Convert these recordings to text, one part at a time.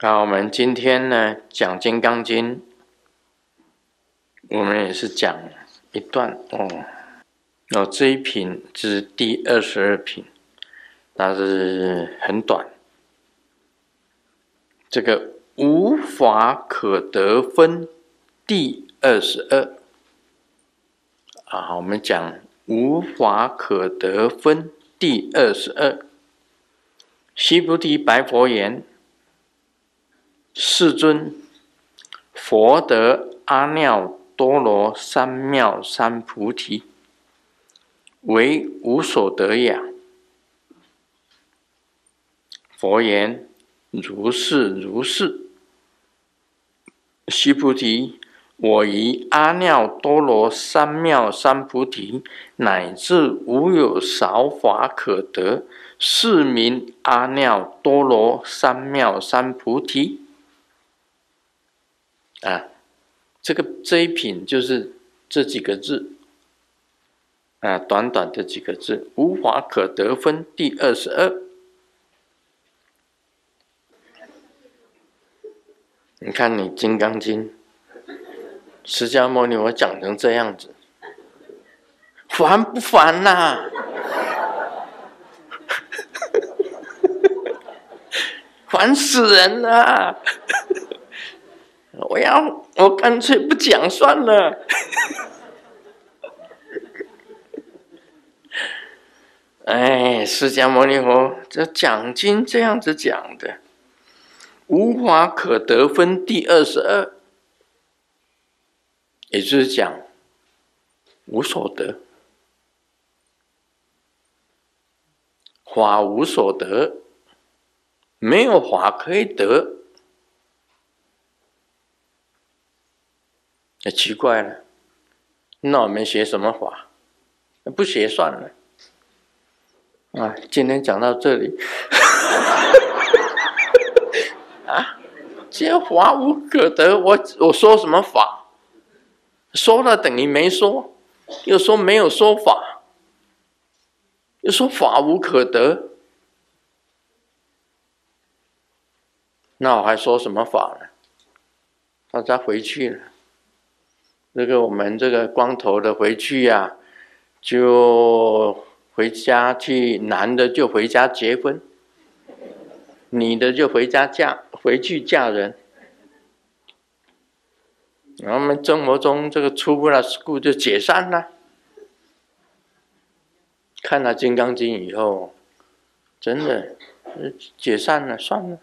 那我们今天呢讲《金刚经》，我们也是讲一段哦。哦，这一品是第二十二品，但是很短。这个无法可得分第二十二啊，我们讲无法可得分第二十二。须菩提白佛言。世尊，佛得阿耨多罗三藐三菩提，为无所得也。佛言：如是如是。须菩提，我于阿耨多罗三藐三菩提，乃至无有少法可得，是名阿耨多罗三藐三菩提。啊，这个这一品就是这几个字，啊，短短的几个字，无法可得分第二十二。你看你《金刚经》，释迦牟尼我讲成这样子，烦不烦呐、烦死人了！我要，我干脆不讲算了。哎，释迦牟尼佛这讲经这样子讲的，无法可得分第二十二，也就是讲无所得，法无所得，没有法可以得。也奇怪了，那我们学什么法？不学算了。啊，今天讲到这里。啊，皆法无可得，我我说什么法？说了等于没说，又说没有说法，又说法无可得，那我还说什么法呢？大家回去了。这个我们这个光头的回去呀、就回家去，男的就回家结婚，女的就回家嫁回去嫁人。我们生活中这个出不了事故就解散了。看了《金刚经》以后，真的解散了，算了，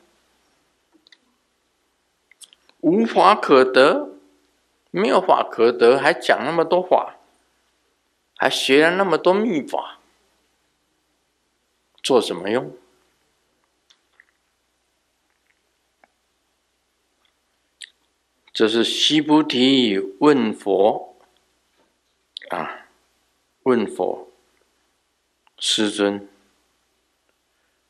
无法可得。没有法可得，还讲那么多法，还学了那么多密法，做什么用？这是须菩提问佛啊，问佛，世尊，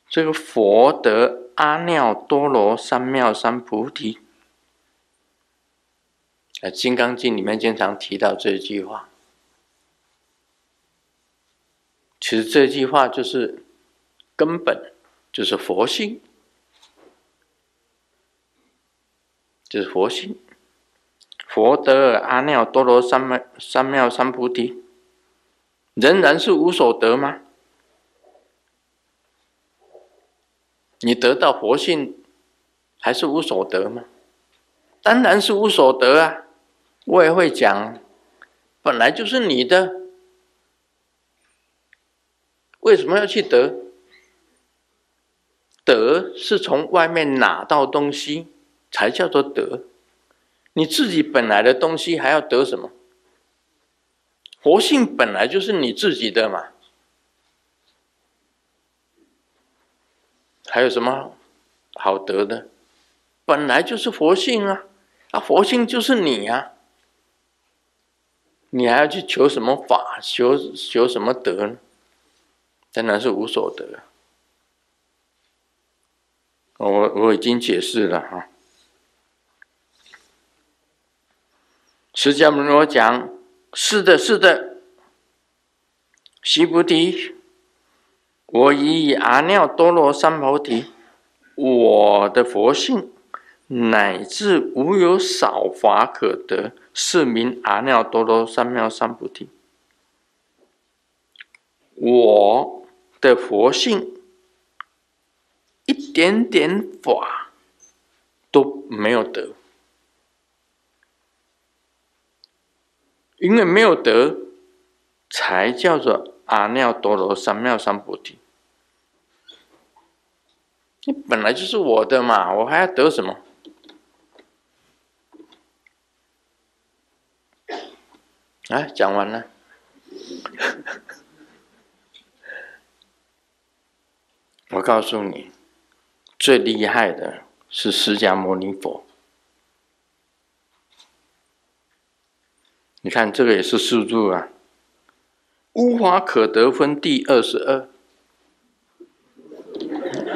这个佛得阿耨多罗三藐三菩提。《金刚经》里面经常提到这句话，其实这句话就是根本，就是佛性，就是佛性。佛得阿耨多罗三藐三藐三菩提，仍然是无所得吗？你得到佛性，还是无所得吗？当然是无所得啊！我也会讲，本来就是你的，为什么要去得？得是从外面拿到东西才叫做得，你自己本来的东西还要得什么？佛性本来就是你自己的嘛，还有什么好得的？本来就是佛性啊，啊，佛性就是你啊。你还要去求什么法？求求什么德呢？当然是无所得。我我已经解释了哈。释迦牟尼佛讲：是的，是的，须菩提，我以阿耨多罗三菩提，我的佛性乃至无有少法可得，是名阿耨多罗三藐三菩提。我的佛性一点点法都没有得，因为没有得，才叫做阿耨多罗三藐三菩提。你本来就是我的嘛，我还要得什么？啊，讲完了。我告诉你，最厉害的是释迦牟尼佛。你看，这个也是数字啊，无法可得分第二十二，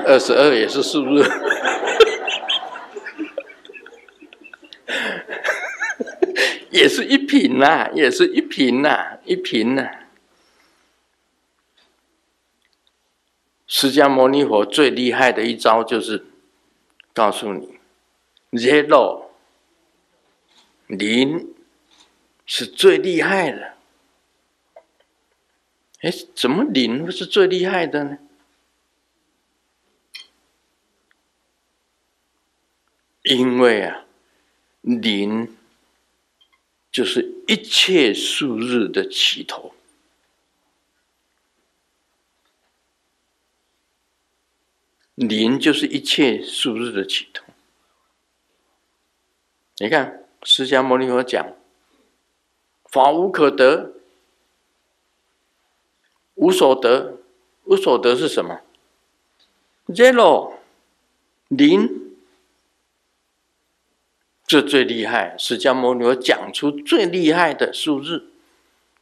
二十二也是数字。也是一品呐、啊，也是一品呐、啊，一品呐、啊。释迦牟尼佛最厉害的一招就是告诉你，zero 零是最厉害的。哎，怎么零是最厉害的呢？因为啊，零。就是一切数日的起头，零就是一切数日的起头。你看，释迦牟尼佛讲，法无可得，无所得，无所得是什么？Zero，零。这最厉害，释迦牟尼佛讲出最厉害的数字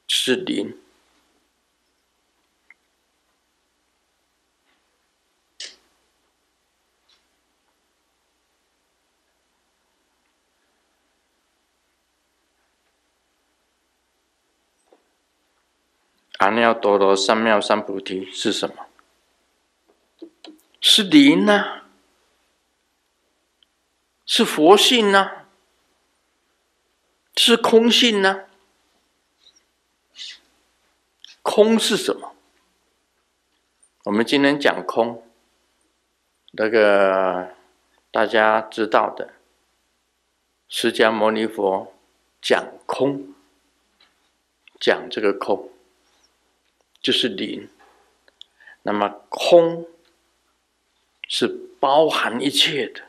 是零。阿耨多罗三藐三菩提是什么？是零呢、是佛性呢、是空性呢、空是什么？我们今天讲空，那个大家知道的，释迦牟尼佛讲空，讲这个空就是零。那么空是包含一切的。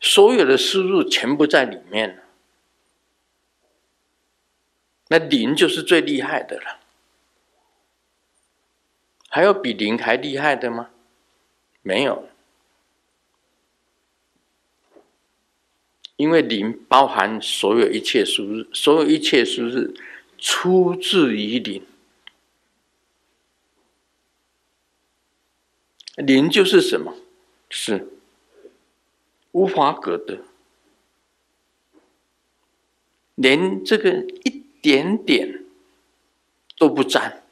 所有的输入全部在里面，那零就是最厉害的了。还有比零还厉害的吗？没有，因为零包含所有一切输入，所有一切输入出自于零。零就是什么？是。无法可得，连这个一点点都不沾，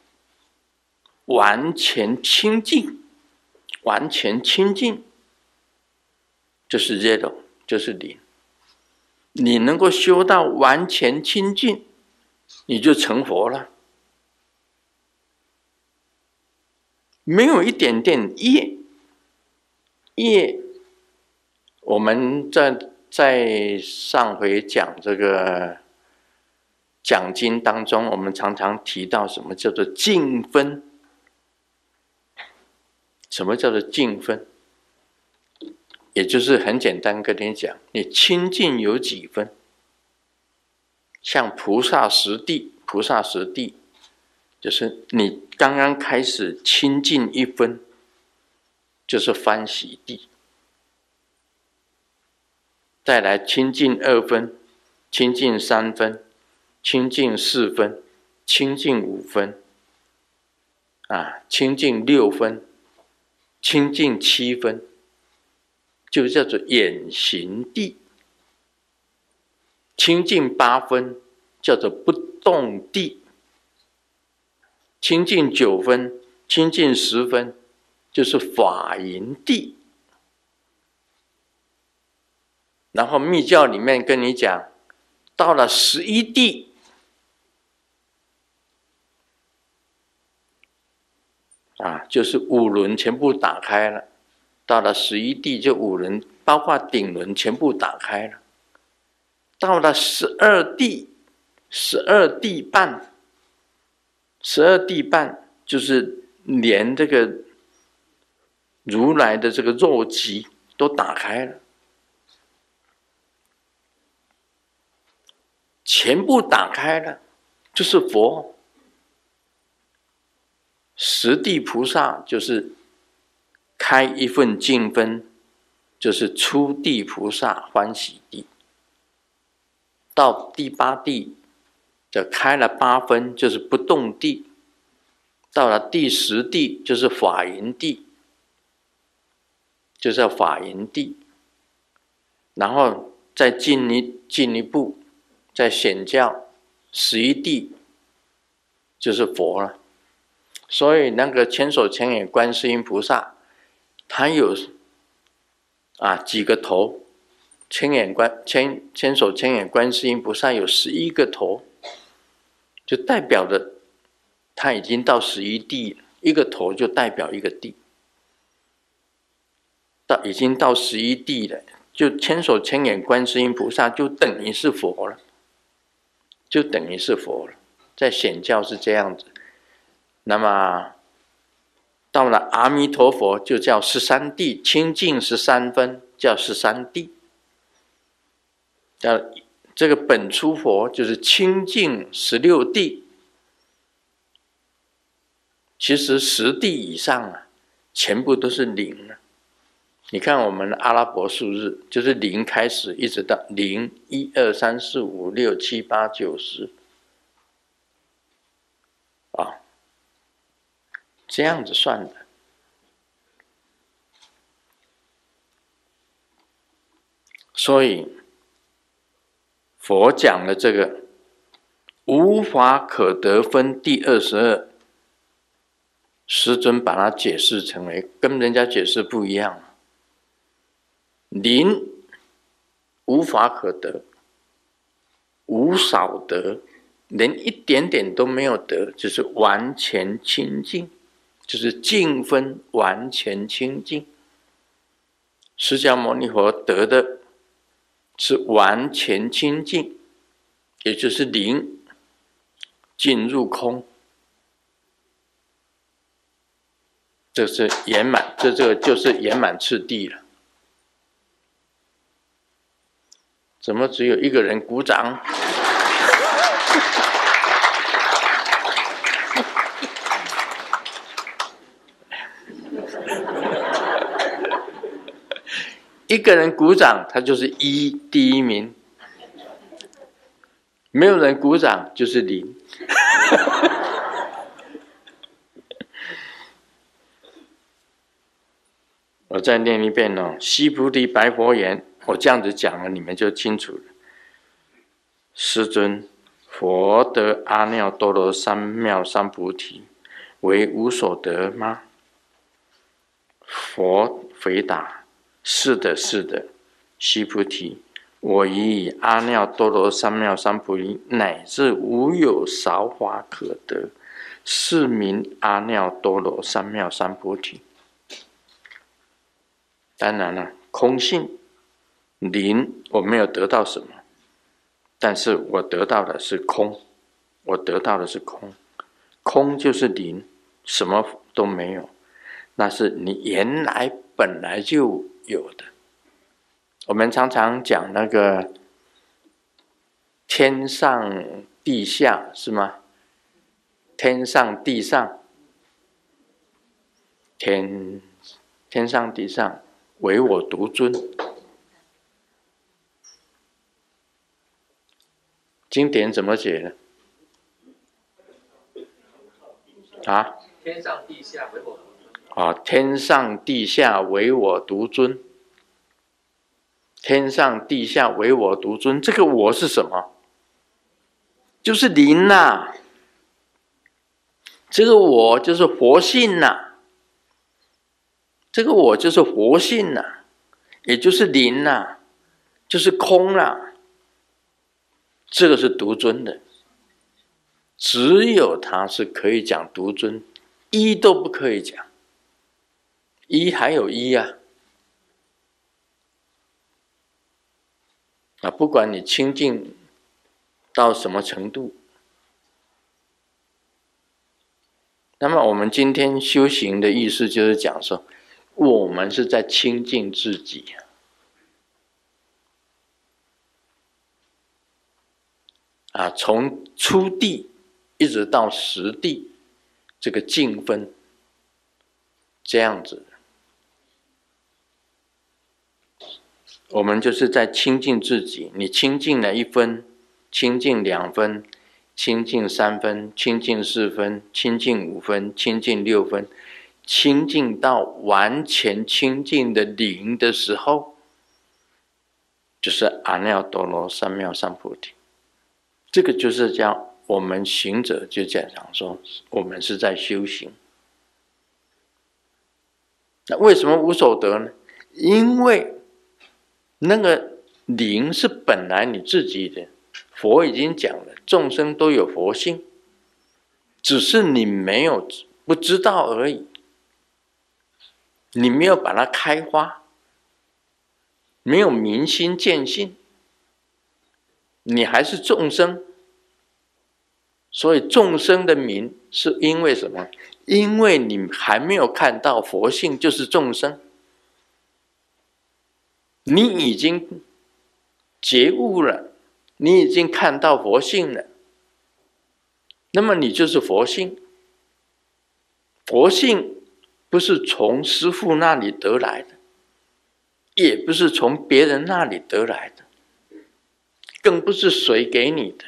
完全清净，完全清净，就是 zero，就是零。你能够修到完全清净，你就成佛了，没有一点点业，业。我们在在上回讲这个讲经当中，我们常常提到什么叫做净分？什么叫做净分？也就是很简单跟你讲，你清净有几分？像菩萨十地，菩萨十地就是你刚刚开始清净一分，就是欢喜地。再来清净二分，清净三分，清净四分，清净五分，啊，清净六分，清净七分，就叫做眼行地。清净八分叫做不动地。清净九分，清净十分，就是法淫地。然后密教里面跟你讲，到了十一地，啊，就是五轮全部打开了。到了十一地，就五轮，包括顶轮全部打开了。到了十二地，十二地半，十二地半就是连这个如来的这个肉极都打开了，全部打开了，就是佛。十地菩萨就是开一份净分，就是初地菩萨欢喜地。到第八地，就开了八分，就是不动地。到了第十地，就是法云地，就是法云地。然后再进一进一步，在显教十一地，就是佛了。所以那个千手千眼观世音菩萨，他有啊几个头。千眼观千千手千眼观世音菩萨有十一个头，就代表着他已经到十一地，一个头就代表一个地，到已经到十一地了，就千手千眼观世音菩萨就等于是佛了，就等于是佛了，在显教是这样子。那么到了阿弥陀佛，就叫十三地清净十三分，叫十三地。叫这个本初佛就是清净十六地，其实十地以上啊，全部都是零啊。你看我们的阿拉伯数字，就是零开始，一直到零一二三四五六七八九十，啊，这样子算的，所以。佛讲的这个无法可得分第二十二，师尊把它解释成为跟人家解释不一样。零无法可得，无少得，连一点点都没有得，就是完全清净，就是净分完全清净。释迦牟尼佛得的。是完全清净，也就是零进入空，这是圆满，这这个就是圆满次第了。怎么只有一个人鼓掌？一个人鼓掌，他就是一第一名；没有人鼓掌，就是零。我再念一遍哦，西菩提白佛言：“我这样子讲了，你们就清楚了。师尊，佛得阿耨多罗三藐三菩提，为无所得吗？”佛回答。是的，是的，须菩提，我已以阿耨多罗三藐三菩提，乃至无有少法可得，是名阿耨多罗三藐三菩提。当然了，空性零，我没有得到什么，但是我得到的是空，我得到的是空，空就是零，什么都没有，那是你原来本来就。有的，我们常常讲那个天上地下是吗？天上地上，天天上地上，唯我独尊。经典怎么解呢？啊？天上地下唯我。啊！天上地下唯我独尊，天上地下唯我独尊。这个我是什么？就是灵呐、啊。这个我就是佛性呐、啊。这个我就是佛性呐、啊，也就是灵呐、啊。就是空了。这个是独尊的，只有他是可以讲独尊，一都不可以讲。一还有一呀，啊，不管你清净到什么程度，那么我们今天修行的意思就是讲说，我们是在清净自己。啊，从初地一直到实地，这个净分，这样子，我们就是在清净自己。你清净了一分，清净两分，清净三分，清净四分，清净五分，清净六分，清净到完全清净的零的时候，就是阿耨多罗三藐三菩提。这个就是叫我们行者就讲讲说，我们是在修行。那为什么无所得呢？因为那个灵是本来你自己的，佛已经讲了，众生都有佛性，只是你没有不知道而已，你没有把它开花，没有明心见性。你还是众生，所以众生的名是因为什么？因为你还没有看到佛性就是众生，你已经觉悟了，你已经看到佛性了，那么你就是佛性。佛性不是从师父那里得来的，也不是从别人那里得来的。更不是谁给你的，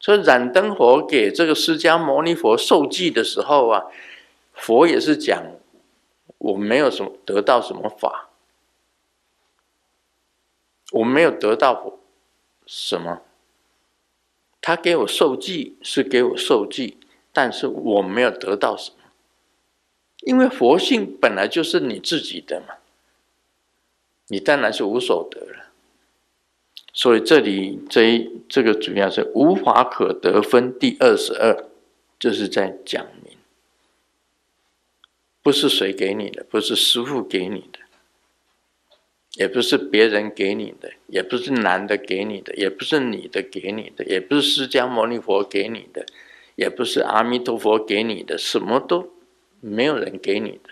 所以燃灯佛给这个释迦牟尼佛受记的时候啊，佛也是讲我没有什么得到什么法，我没有得到什么，他给我受记是给我受记，但是我没有得到什么，因为佛性本来就是你自己的嘛，你当然是无所得了。所以这里这一这个主要是无法可得分第二十二，就是在讲明，不是谁给你的，不是师父给你的，也不是别人给你的，也不是男的给你的，也不是女的给你的，也不是释迦牟尼佛给你的，也不是阿弥陀佛给你的，什么都没有人给你的。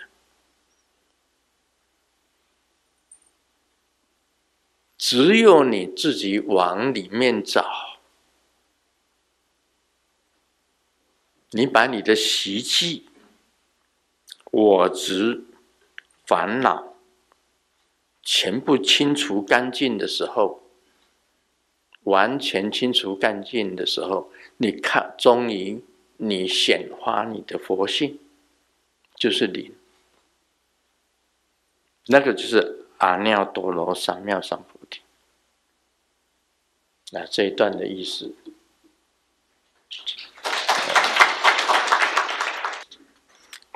只有你自己往里面找，你把你的习气、我执、烦恼全部清除干净的时候，完全清除干净的时候，你看，终于你显发你的佛性，就是你，那个就是阿耨多罗三藐三菩提。那这一段的意思，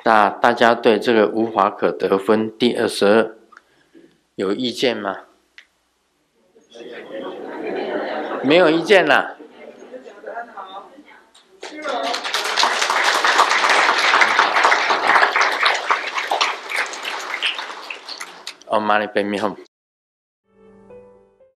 那大家对这个无法可得分第二十二有意见吗？没有意见了。哦，妈的，别迷糊。